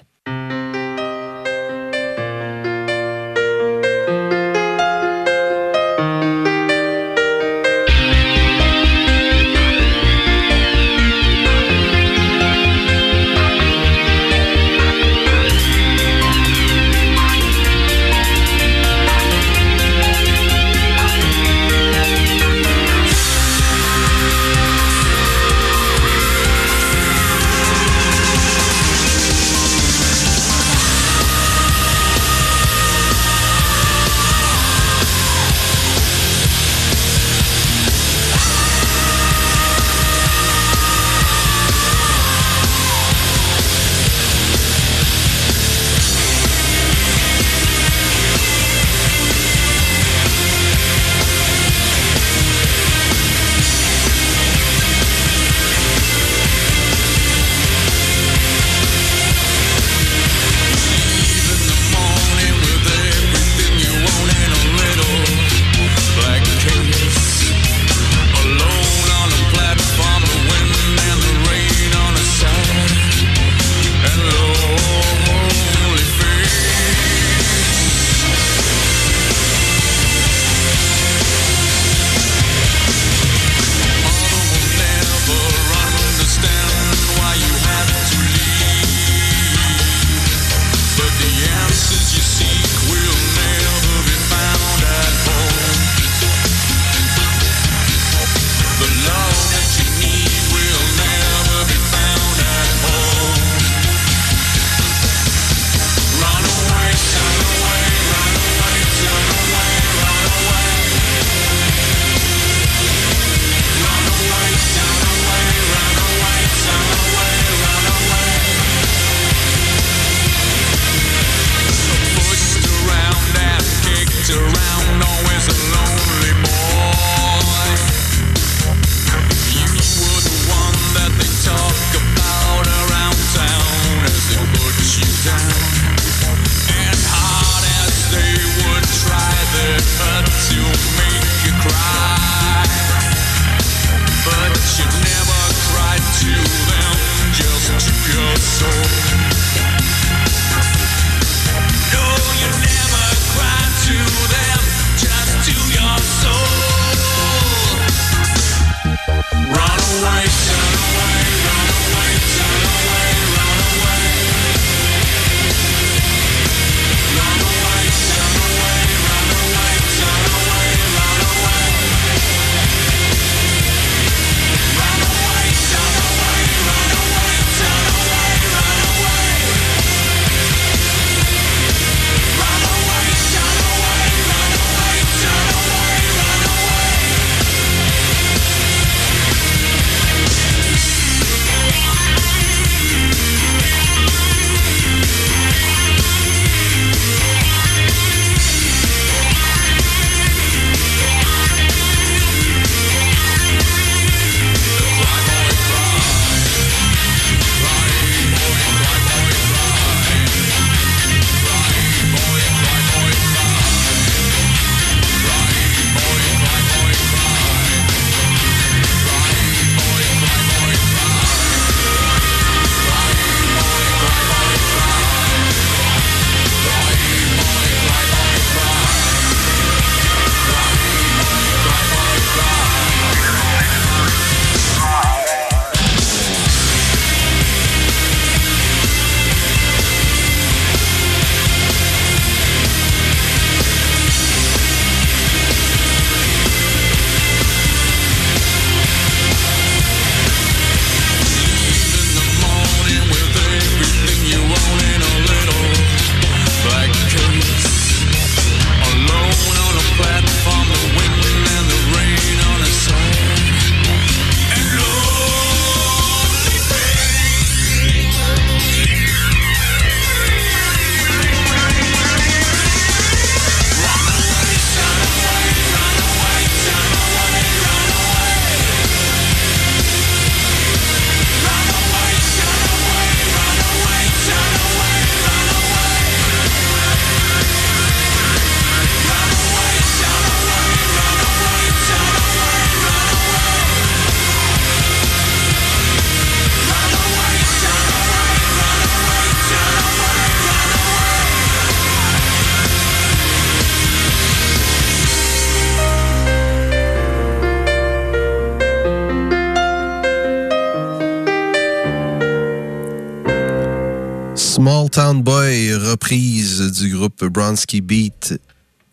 S2: Boy, reprise du groupe Bronski Beat,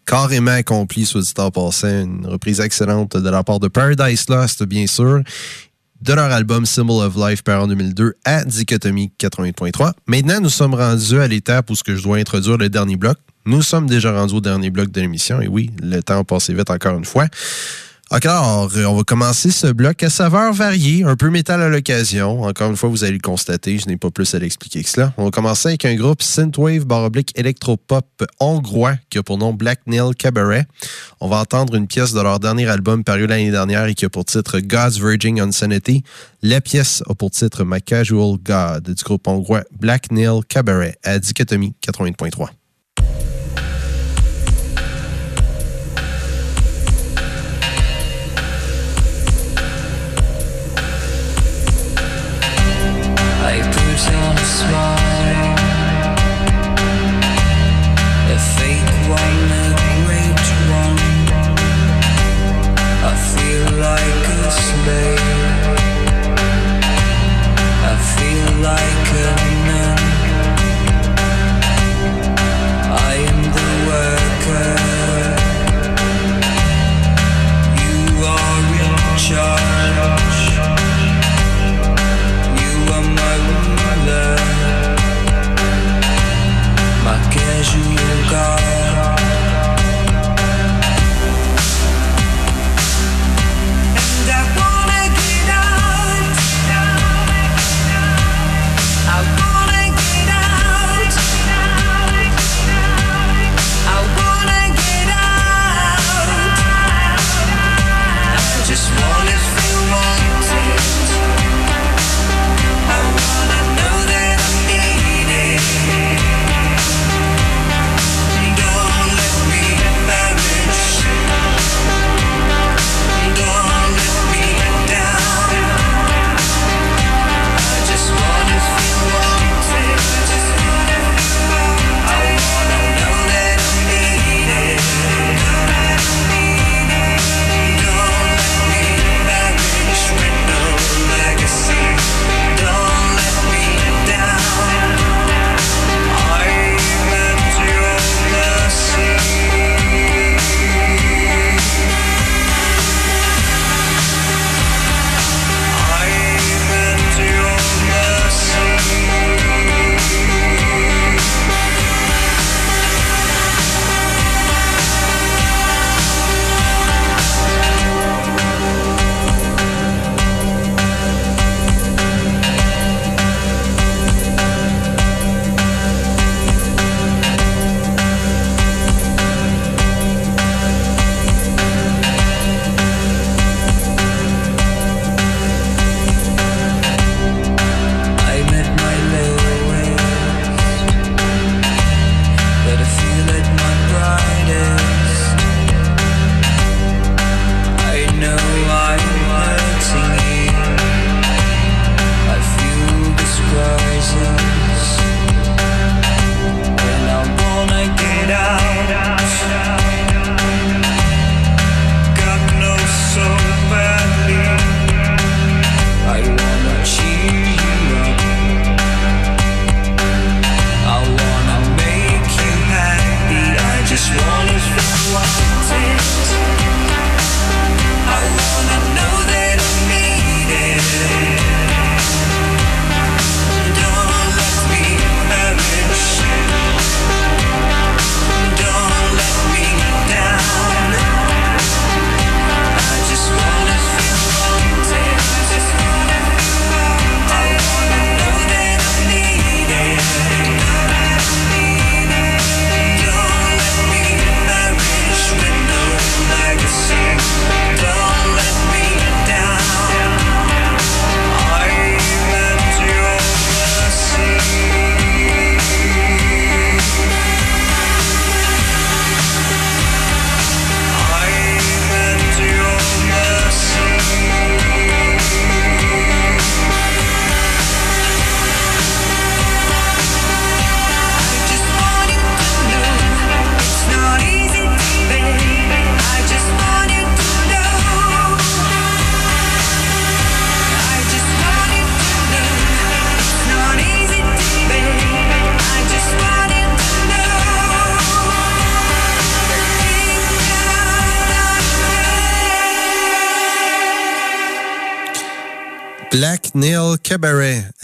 S2: carrément accomplie, soit dit en passant. Une reprise excellente de la part de Paradise Lost, bien sûr, de leur album Symbol of Life par en 2002 à Dichotomie 80.3. Maintenant, nous sommes rendus à l'étape où ce que je dois introduire le dernier bloc. Nous sommes déjà rendus au dernier bloc de l'émission, et oui, le temps a passé vite encore une fois. Alors, euh, on va commencer ce bloc à saveur variée, un peu métal à l'occasion. Encore une fois, vous allez le constater, je n'ai pas plus à l'expliquer que cela. On va commencer avec un groupe synthwave baroblique électropop hongrois qui a pour nom Black Nail Cabaret. On va entendre une pièce de leur dernier album paru l'année dernière et qui a pour titre God's Virgin Insanity. La pièce a pour titre My Casual God du groupe hongrois Black Nail Cabaret à Dichotomie 80.3.
S13: I put on a smile,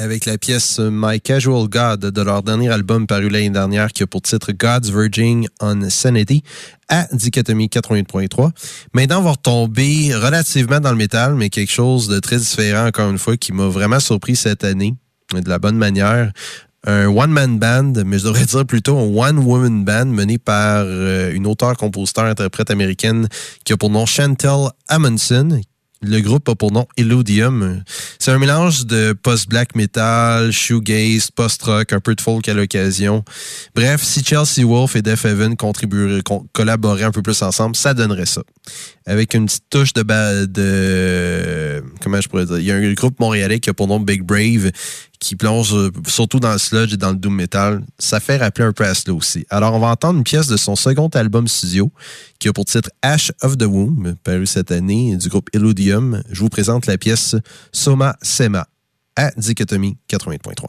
S2: avec la pièce My Casual God de leur dernier album paru l'année dernière qui a pour titre God's Verging on Sanity à Dichotomie 88.3. Maintenant, on va retomber relativement dans le métal, mais quelque chose de très différent encore une fois qui m'a vraiment surpris cette année de la bonne manière un one-man band, mais je devrais dire plutôt un one-woman band mené par euh, une auteure, compositeur, interprète américaine qui a pour nom Chantel Amundsen, le groupe a pour nom Illudium. C'est un mélange de post-black metal, shoegaze, post-rock, un peu de folk à l'occasion. Bref, si Chelsea Wolf et Def Heaven collaboraient un peu plus ensemble, ça donnerait ça. Avec une petite touche de, de comment je pourrais dire, il y a un groupe montréalais qui a pour nom Big Brave qui plonge euh, surtout dans le sludge et dans le doom metal. Ça fait rappeler un peu à cela aussi. Alors, on va entendre une pièce de son second album studio qui a pour titre Ash of the Womb, paru cette année, du groupe Illudium. Je vous présente la pièce Soma Sema à Dichotomie 80.3.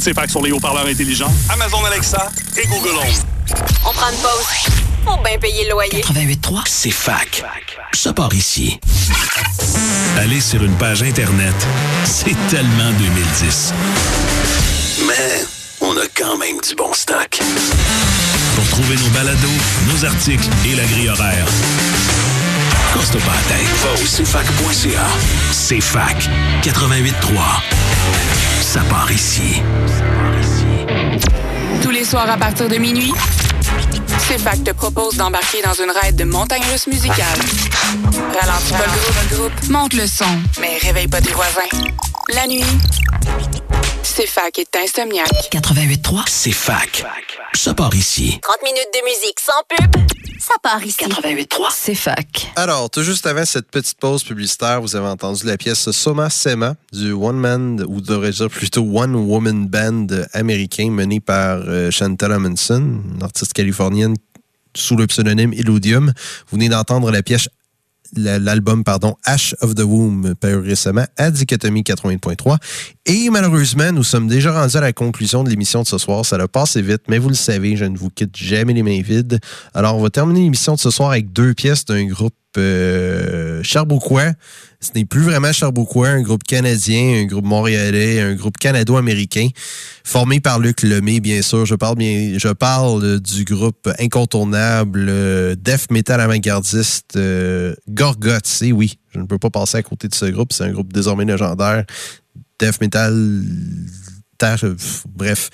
S11: Écoute ces facs sur les haut-parleurs intelligents, Amazon Alexa et Google Home.
S7: On prend une pause. Faut bien payer le loyer.
S9: 88.3.
S6: C'est fac. Ça part ici. Aller sur une page Internet, c'est tellement 2010. Mais on a quand même du bon stock. Pour trouver nos balados, nos articles et la grille horaire, casse-toi pas la tête. Va au cfac.ca. C'est fac 88.3. Ça part ici.
S14: Tous les soirs à partir de minuit, CFAC te propose d'embarquer dans une raide de montagne russe musicale. Ralentis pas le groupe, groupe, monte le son, mais réveille pas tes voisins. La nuit, CFAC est insomniaque.
S9: 88.3.
S6: C'est fac. Ça part ici.
S7: 30 minutes de musique sans pub. Ça part ici.
S9: 88.3. C'est fac.
S2: Alors, tout juste avant cette petite pause publicitaire, vous avez entendu la pièce Soma Sema du One Man, ou devrais-je dire plutôt One Woman Band américain mené par euh, Chantal Amundsen, une artiste californienne sous le pseudonyme Illudium. Vous venez d'entendre la pièce la- l'album pardon Ash of the Womb paru récemment à Dichotomie 80.3 et malheureusement nous sommes déjà rendus à la conclusion de l'émission de ce soir ça a passé vite mais vous le savez je ne vous quitte jamais les mains vides alors on va terminer l'émission de ce soir avec deux pièces d'un groupe euh, ce n'est plus vraiment Charbouquois, un groupe canadien, un groupe montréalais, un groupe canado-américain, formé par Luc Lemay, bien sûr. Je parle du groupe incontournable euh, death metal avant-gardiste euh. Et oui, je ne peux pas passer à côté de ce groupe. C'est un groupe désormais légendaire. Death metal, bref.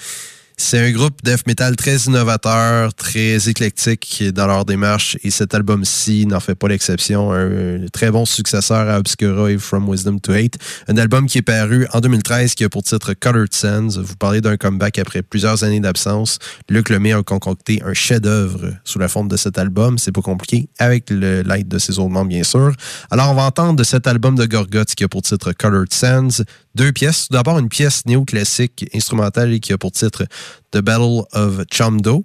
S2: C'est un groupe death metal très innovateur, très éclectique dans leur démarche et cet album-ci n'en fait pas l'exception. Un très bon successeur à Obscura et From Wisdom to Hate. Un album qui est paru en 2013 qui a pour titre Colored Sands. Vous parlez d'un comeback après plusieurs années d'absence. Luc Lemay a concocté un chef-d'œuvre sous la forme de cet album. C'est pas compliqué, avec l'aide de ses autres membres, bien sûr. Alors, on va entendre de cet album de Gorguts qui a pour titre Colored Sands deux pièces. D'abord, une pièce néoclassique instrumentale qui a pour titre The Battle of Chamdo,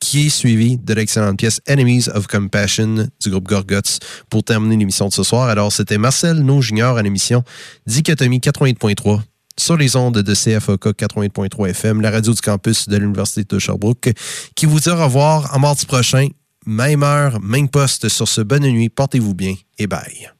S2: qui est suivie de l'excellente pièce Enemies of Compassion du groupe Gorguts pour terminer l'émission de ce soir. Alors, c'était Marcel No Junior à l'émission Dichotomie 88.3 sur les ondes de CFOK 88.3 FM, la radio du campus de l'Université de Sherbrooke, qui vous dit au revoir en mardi prochain, même heure, même poste sur ce bonne nuit. Portez-vous bien et bye.